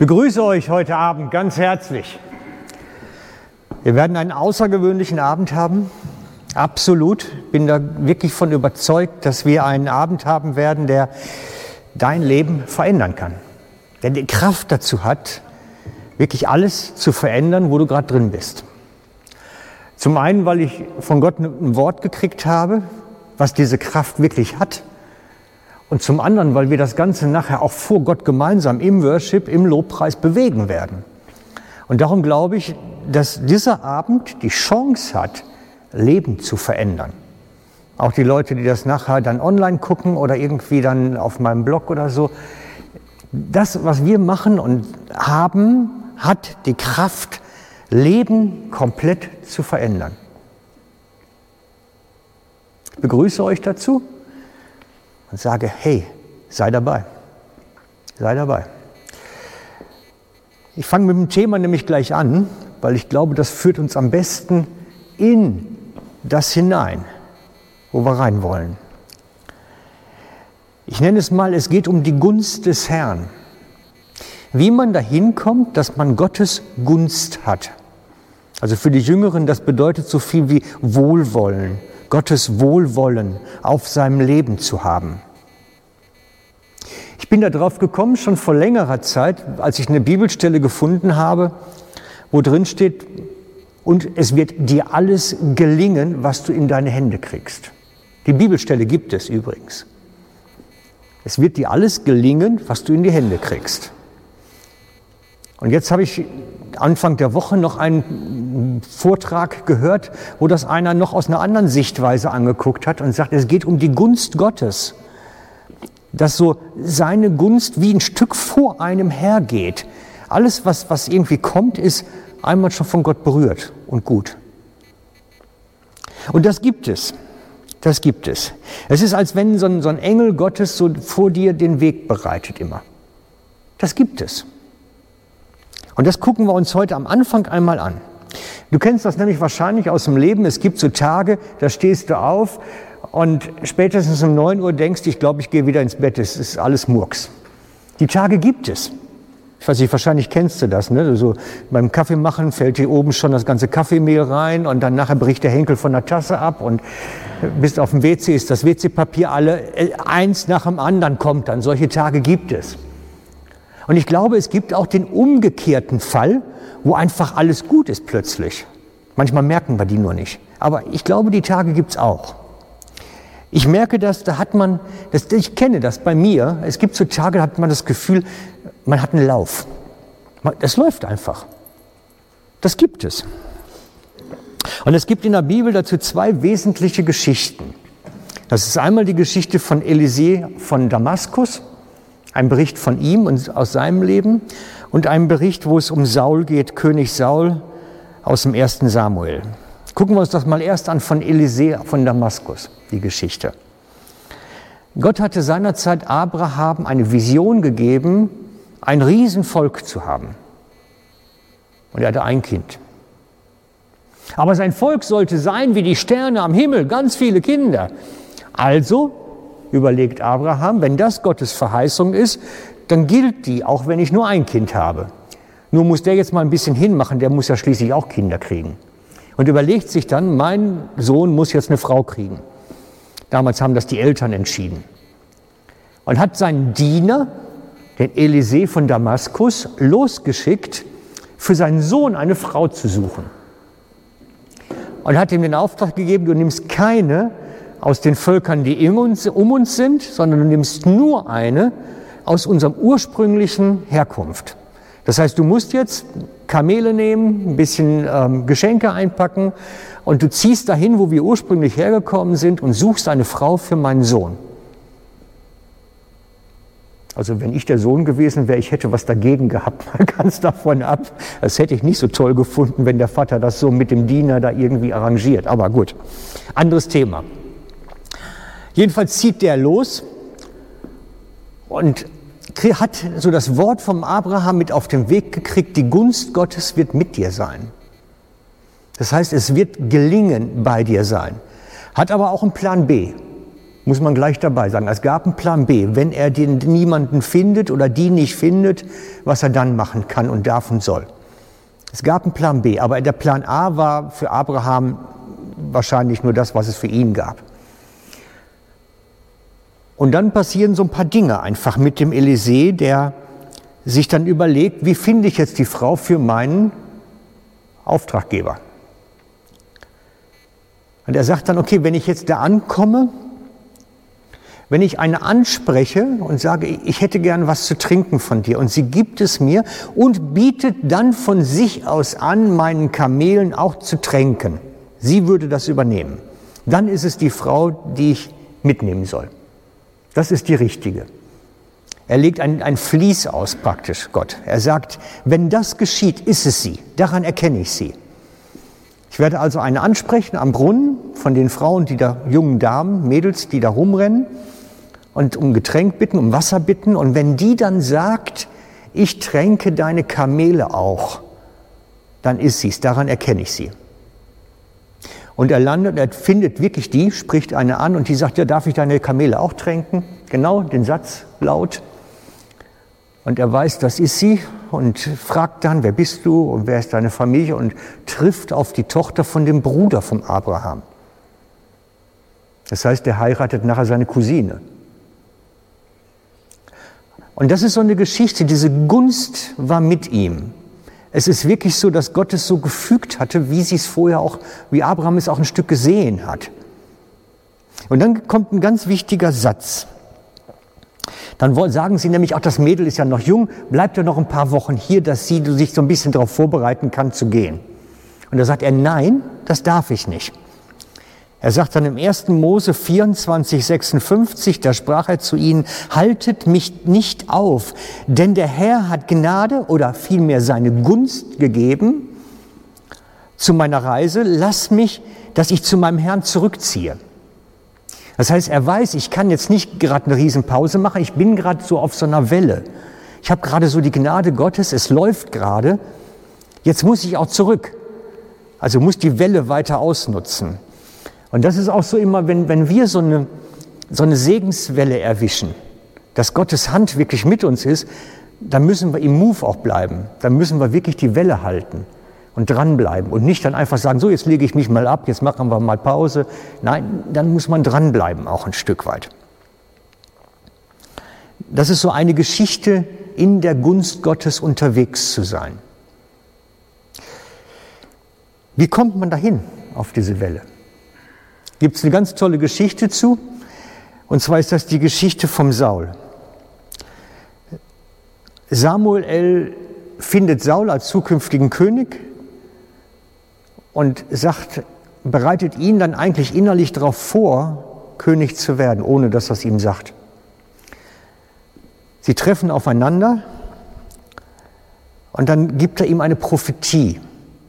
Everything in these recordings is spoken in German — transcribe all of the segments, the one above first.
begrüße euch heute Abend ganz herzlich. Wir werden einen außergewöhnlichen Abend haben. Absolut. Bin da wirklich von überzeugt, dass wir einen Abend haben werden, der dein Leben verändern kann. Der die Kraft dazu hat, wirklich alles zu verändern, wo du gerade drin bist. Zum einen, weil ich von Gott ein Wort gekriegt habe, was diese Kraft wirklich hat. Und zum anderen, weil wir das Ganze nachher auch vor Gott gemeinsam im Worship, im Lobpreis bewegen werden. Und darum glaube ich, dass dieser Abend die Chance hat, Leben zu verändern. Auch die Leute, die das nachher dann online gucken oder irgendwie dann auf meinem Blog oder so. Das, was wir machen und haben, hat die Kraft, Leben komplett zu verändern. Ich begrüße euch dazu und sage, hey, sei dabei. Sei dabei. Ich fange mit dem Thema nämlich gleich an, weil ich glaube, das führt uns am besten in das hinein, wo wir rein wollen. Ich nenne es mal, es geht um die Gunst des Herrn. Wie man dahin kommt, dass man Gottes Gunst hat. Also für die Jüngeren, das bedeutet so viel wie Wohlwollen, Gottes Wohlwollen auf seinem Leben zu haben. Ich bin darauf gekommen, schon vor längerer Zeit, als ich eine Bibelstelle gefunden habe, wo drin steht, und es wird dir alles gelingen, was du in deine Hände kriegst. Die Bibelstelle gibt es übrigens. Es wird dir alles gelingen, was du in die Hände kriegst. Und jetzt habe ich Anfang der Woche noch einen Vortrag gehört, wo das einer noch aus einer anderen Sichtweise angeguckt hat und sagt, es geht um die Gunst Gottes. Dass so seine Gunst wie ein Stück vor einem hergeht. Alles, was, was irgendwie kommt, ist einmal schon von Gott berührt und gut. Und das gibt es. Das gibt es. Es ist, als wenn so ein, so ein Engel Gottes so vor dir den Weg bereitet immer. Das gibt es. Und das gucken wir uns heute am Anfang einmal an. Du kennst das nämlich wahrscheinlich aus dem Leben. Es gibt so Tage, da stehst du auf und spätestens um 9 Uhr denkst du, ich glaube, ich gehe wieder ins Bett. Es ist alles Murks. Die Tage gibt es. Ich weiß nicht, wahrscheinlich kennst du das. Ne? So beim Kaffeemachen fällt hier oben schon das ganze Kaffeemehl rein und dann nachher bricht der Henkel von der Tasse ab und bist auf dem WC, ist das WC-Papier alle, äh, eins nach dem anderen kommt dann. Solche Tage gibt es. Und ich glaube, es gibt auch den umgekehrten Fall, wo einfach alles gut ist plötzlich. Manchmal merken wir die nur nicht. Aber ich glaube, die Tage gibt es auch. Ich merke das, da hat man, das, ich kenne das bei mir, es gibt so Tage, da hat man das Gefühl, man hat einen Lauf. Das läuft einfach. Das gibt es. Und es gibt in der Bibel dazu zwei wesentliche Geschichten. Das ist einmal die Geschichte von Elisee von Damaskus ein Bericht von ihm und aus seinem Leben und ein Bericht, wo es um Saul geht, König Saul aus dem ersten Samuel. Gucken wir uns das mal erst an von Elisee von Damaskus, die Geschichte. Gott hatte seinerzeit Abraham eine Vision gegeben, ein Riesenvolk zu haben. Und er hatte ein Kind. Aber sein Volk sollte sein wie die Sterne am Himmel, ganz viele Kinder. Also überlegt Abraham, wenn das Gottes Verheißung ist, dann gilt die, auch wenn ich nur ein Kind habe. Nur muss der jetzt mal ein bisschen hinmachen, der muss ja schließlich auch Kinder kriegen. Und überlegt sich dann, mein Sohn muss jetzt eine Frau kriegen. Damals haben das die Eltern entschieden. Und hat seinen Diener, den Elisee von Damaskus, losgeschickt, für seinen Sohn eine Frau zu suchen. Und hat ihm den Auftrag gegeben, du nimmst keine aus den Völkern, die um uns sind, sondern du nimmst nur eine aus unserem ursprünglichen Herkunft. Das heißt, du musst jetzt Kamele nehmen, ein bisschen ähm, Geschenke einpacken und du ziehst dahin, wo wir ursprünglich hergekommen sind und suchst eine Frau für meinen Sohn. Also wenn ich der Sohn gewesen wäre, ich hätte was dagegen gehabt, mal ganz davon ab. Das hätte ich nicht so toll gefunden, wenn der Vater das so mit dem Diener da irgendwie arrangiert. Aber gut, anderes Thema. Jedenfalls zieht der los und hat so das Wort vom Abraham mit auf den Weg gekriegt, die Gunst Gottes wird mit dir sein. Das heißt, es wird gelingen bei dir sein. Hat aber auch einen Plan B. Muss man gleich dabei sagen. Es gab einen Plan B. Wenn er den niemanden findet oder die nicht findet, was er dann machen kann und darf und soll. Es gab einen Plan B, aber der Plan A war für Abraham wahrscheinlich nur das, was es für ihn gab. Und dann passieren so ein paar Dinge einfach mit dem Elysee, der sich dann überlegt, wie finde ich jetzt die Frau für meinen Auftraggeber? Und er sagt dann, okay, wenn ich jetzt da ankomme, wenn ich eine anspreche und sage, ich hätte gern was zu trinken von dir und sie gibt es mir und bietet dann von sich aus an, meinen Kamelen auch zu tränken. Sie würde das übernehmen. Dann ist es die Frau, die ich mitnehmen soll. Das ist die richtige. Er legt ein, ein Fließ aus praktisch, Gott. Er sagt, wenn das geschieht, ist es sie. Daran erkenne ich sie. Ich werde also eine ansprechen am Brunnen von den Frauen, die da, jungen Damen, Mädels, die da rumrennen und um Getränk bitten, um Wasser bitten. Und wenn die dann sagt, ich tränke deine Kamele auch, dann ist sie es, daran erkenne ich sie. Und er landet, er findet wirklich die, spricht eine an und die sagt, ja, darf ich deine Kamele auch tränken? Genau, den Satz laut. Und er weiß, das ist sie und fragt dann, wer bist du und wer ist deine Familie und trifft auf die Tochter von dem Bruder von Abraham. Das heißt, er heiratet nachher seine Cousine. Und das ist so eine Geschichte, diese Gunst war mit ihm. Es ist wirklich so, dass Gott es so gefügt hatte, wie sie es vorher auch, wie Abraham es auch ein Stück gesehen hat. Und dann kommt ein ganz wichtiger Satz. Dann sagen sie nämlich auch, das Mädel ist ja noch jung, bleibt ja noch ein paar Wochen hier, dass sie sich so ein bisschen darauf vorbereiten kann zu gehen. Und da sagt er, nein, das darf ich nicht. Er sagt dann im 1. Mose 24, 56, da sprach er zu ihnen, haltet mich nicht auf, denn der Herr hat Gnade oder vielmehr seine Gunst gegeben zu meiner Reise, lass mich, dass ich zu meinem Herrn zurückziehe. Das heißt, er weiß, ich kann jetzt nicht gerade eine Riesenpause machen, ich bin gerade so auf so einer Welle. Ich habe gerade so die Gnade Gottes, es läuft gerade, jetzt muss ich auch zurück. Also muss die Welle weiter ausnutzen. Und das ist auch so immer, wenn, wenn wir so eine, so eine Segenswelle erwischen, dass Gottes Hand wirklich mit uns ist, dann müssen wir im Move auch bleiben. Dann müssen wir wirklich die Welle halten und dranbleiben und nicht dann einfach sagen, so jetzt lege ich mich mal ab, jetzt machen wir mal Pause. Nein, dann muss man dranbleiben auch ein Stück weit. Das ist so eine Geschichte, in der Gunst Gottes unterwegs zu sein. Wie kommt man dahin auf diese Welle? Gibt es eine ganz tolle Geschichte zu, und zwar ist das die Geschichte vom Saul. Samuel findet Saul als zukünftigen König und sagt, bereitet ihn dann eigentlich innerlich darauf vor, König zu werden, ohne dass er es ihm sagt. Sie treffen aufeinander und dann gibt er ihm eine Prophetie,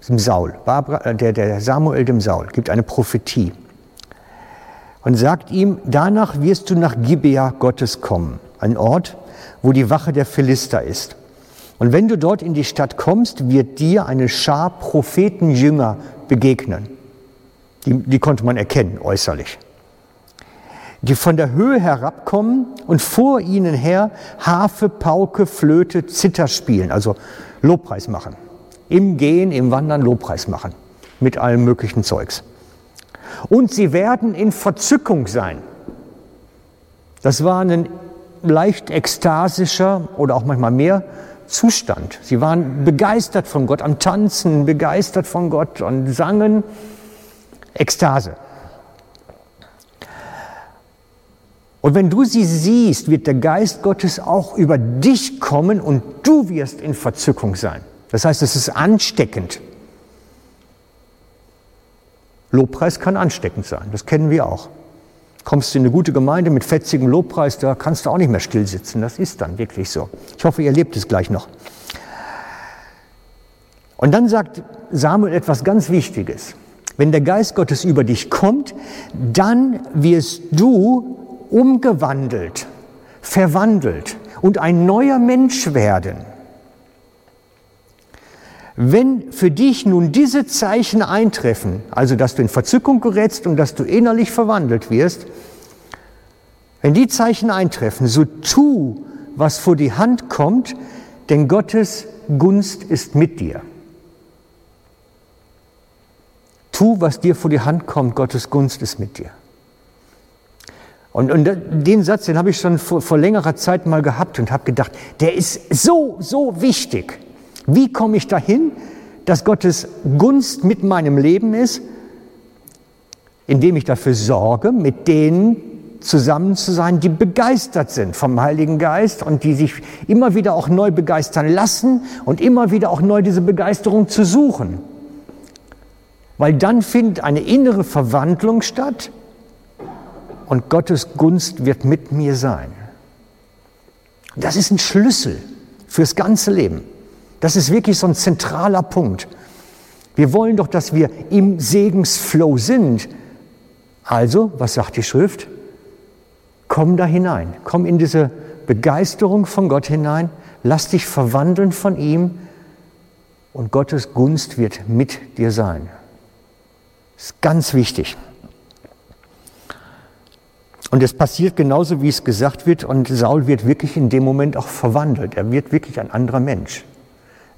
dem Saul, Barbara, der, der Samuel dem Saul, gibt eine Prophetie und sagt ihm, danach wirst du nach Gibea Gottes kommen, ein Ort, wo die Wache der Philister ist. Und wenn du dort in die Stadt kommst, wird dir eine Schar Prophetenjünger begegnen. Die, die konnte man erkennen äußerlich. Die von der Höhe herabkommen und vor ihnen her Harfe, Pauke, Flöte, Zither spielen, also Lobpreis machen. Im Gehen, im Wandern Lobpreis machen. Mit allem möglichen Zeugs und sie werden in Verzückung sein. Das war ein leicht ekstasischer oder auch manchmal mehr Zustand. Sie waren begeistert von Gott, am Tanzen, begeistert von Gott und sangen Ekstase. Und wenn du sie siehst, wird der Geist Gottes auch über dich kommen und du wirst in Verzückung sein. Das heißt, es ist ansteckend. Lobpreis kann ansteckend sein, das kennen wir auch. Kommst du in eine gute Gemeinde mit fetzigem Lobpreis, da kannst du auch nicht mehr still sitzen. Das ist dann wirklich so. Ich hoffe, ihr erlebt es gleich noch. Und dann sagt Samuel etwas ganz Wichtiges. Wenn der Geist Gottes über dich kommt, dann wirst du umgewandelt, verwandelt und ein neuer Mensch werden. Wenn für dich nun diese Zeichen eintreffen, also dass du in Verzückung gerätst und dass du innerlich verwandelt wirst, Wenn die Zeichen eintreffen, so tu, was vor die Hand kommt, denn Gottes Gunst ist mit dir. Tu, was dir vor die Hand kommt, Gottes Gunst ist mit dir. Und, und den Satz, den habe ich schon vor, vor längerer Zeit mal gehabt und habe gedacht, der ist so, so wichtig. Wie komme ich dahin, dass Gottes Gunst mit meinem Leben ist? Indem ich dafür sorge, mit denen zusammen zu sein, die begeistert sind vom Heiligen Geist und die sich immer wieder auch neu begeistern lassen und immer wieder auch neu diese Begeisterung zu suchen. Weil dann findet eine innere Verwandlung statt und Gottes Gunst wird mit mir sein. Das ist ein Schlüssel fürs ganze Leben. Das ist wirklich so ein zentraler Punkt. Wir wollen doch, dass wir im Segensflow sind. Also, was sagt die Schrift? Komm da hinein, komm in diese Begeisterung von Gott hinein, lass dich verwandeln von ihm und Gottes Gunst wird mit dir sein. Das ist ganz wichtig. Und es passiert genauso, wie es gesagt wird, und Saul wird wirklich in dem Moment auch verwandelt. Er wird wirklich ein anderer Mensch.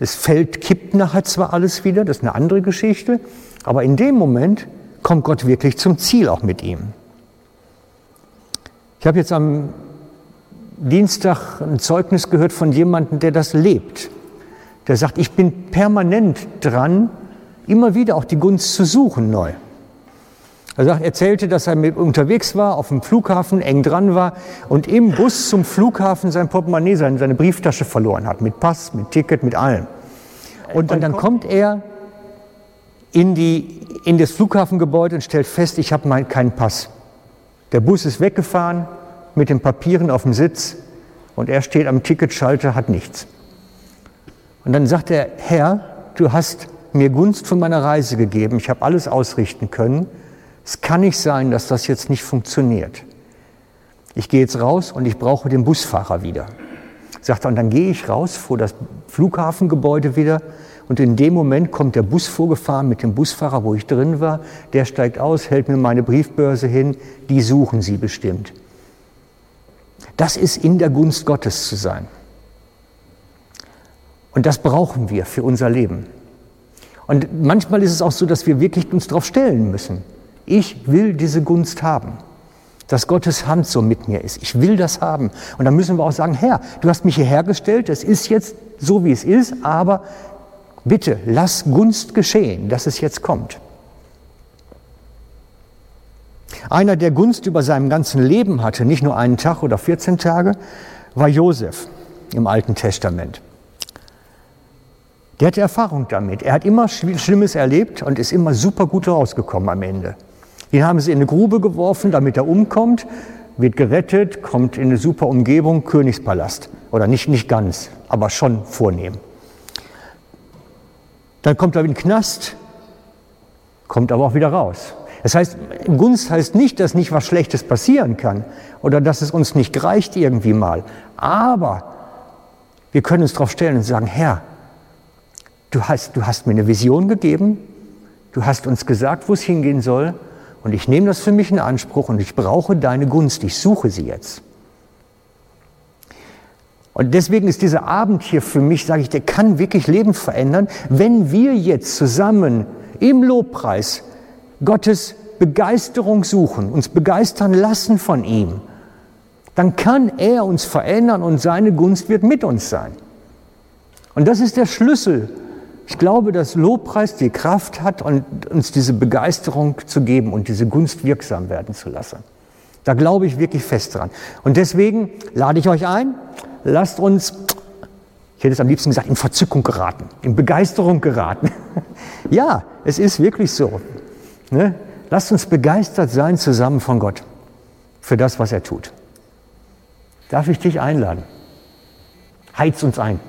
Das Feld kippt nachher zwar alles wieder, das ist eine andere Geschichte, aber in dem Moment kommt Gott wirklich zum Ziel auch mit ihm. Ich habe jetzt am Dienstag ein Zeugnis gehört von jemandem, der das lebt. Der sagt, ich bin permanent dran, immer wieder auch die Gunst zu suchen neu. Er erzählte, dass er mit unterwegs war, auf dem Flughafen, eng dran war und im Bus zum Flughafen sein Portemonnaie, seine, seine Brieftasche verloren hat, mit Pass, mit Ticket, mit allem. Und, und dann kommt er in, die, in das Flughafengebäude und stellt fest, ich habe keinen Pass. Der Bus ist weggefahren mit den Papieren auf dem Sitz und er steht am Ticketschalter, hat nichts. Und dann sagt er, Herr, du hast mir Gunst von meiner Reise gegeben, ich habe alles ausrichten können es kann nicht sein, dass das jetzt nicht funktioniert. Ich gehe jetzt raus und ich brauche den Busfahrer wieder. Sagt er, und dann gehe ich raus vor das Flughafengebäude wieder und in dem Moment kommt der Bus vorgefahren mit dem Busfahrer, wo ich drin war. Der steigt aus, hält mir meine Briefbörse hin. Die suchen Sie bestimmt. Das ist in der Gunst Gottes zu sein. Und das brauchen wir für unser Leben. Und manchmal ist es auch so, dass wir wirklich uns darauf stellen müssen. Ich will diese Gunst haben, dass Gottes Hand so mit mir ist. Ich will das haben. Und dann müssen wir auch sagen, Herr, du hast mich hierher gestellt, es ist jetzt so, wie es ist, aber bitte lass Gunst geschehen, dass es jetzt kommt. Einer, der Gunst über seinem ganzen Leben hatte, nicht nur einen Tag oder 14 Tage, war Josef im Alten Testament. Der hatte Erfahrung damit. Er hat immer Schlimmes erlebt und ist immer super gut rausgekommen am Ende. Den haben sie in eine Grube geworfen, damit er umkommt, wird gerettet, kommt in eine super Umgebung, Königspalast. Oder nicht, nicht ganz, aber schon vornehm. Dann kommt er in den Knast, kommt aber auch wieder raus. Das heißt, Gunst heißt nicht, dass nicht was Schlechtes passieren kann oder dass es uns nicht reicht irgendwie mal. Aber wir können uns darauf stellen und sagen, Herr, du hast, du hast mir eine Vision gegeben, du hast uns gesagt, wo es hingehen soll und ich nehme das für mich in Anspruch und ich brauche deine Gunst. Ich suche sie jetzt. Und deswegen ist dieser Abend hier für mich, sage ich, der kann wirklich Leben verändern, wenn wir jetzt zusammen im Lobpreis Gottes Begeisterung suchen, uns begeistern lassen von ihm, dann kann er uns verändern und seine Gunst wird mit uns sein. Und das ist der Schlüssel ich glaube, dass Lobpreis die Kraft hat, uns diese Begeisterung zu geben und diese Gunst wirksam werden zu lassen. Da glaube ich wirklich fest dran. Und deswegen lade ich euch ein, lasst uns, ich hätte es am liebsten gesagt, in Verzückung geraten, in Begeisterung geraten. ja, es ist wirklich so. Ne? Lasst uns begeistert sein zusammen von Gott für das, was er tut. Darf ich dich einladen? Heiz uns ein.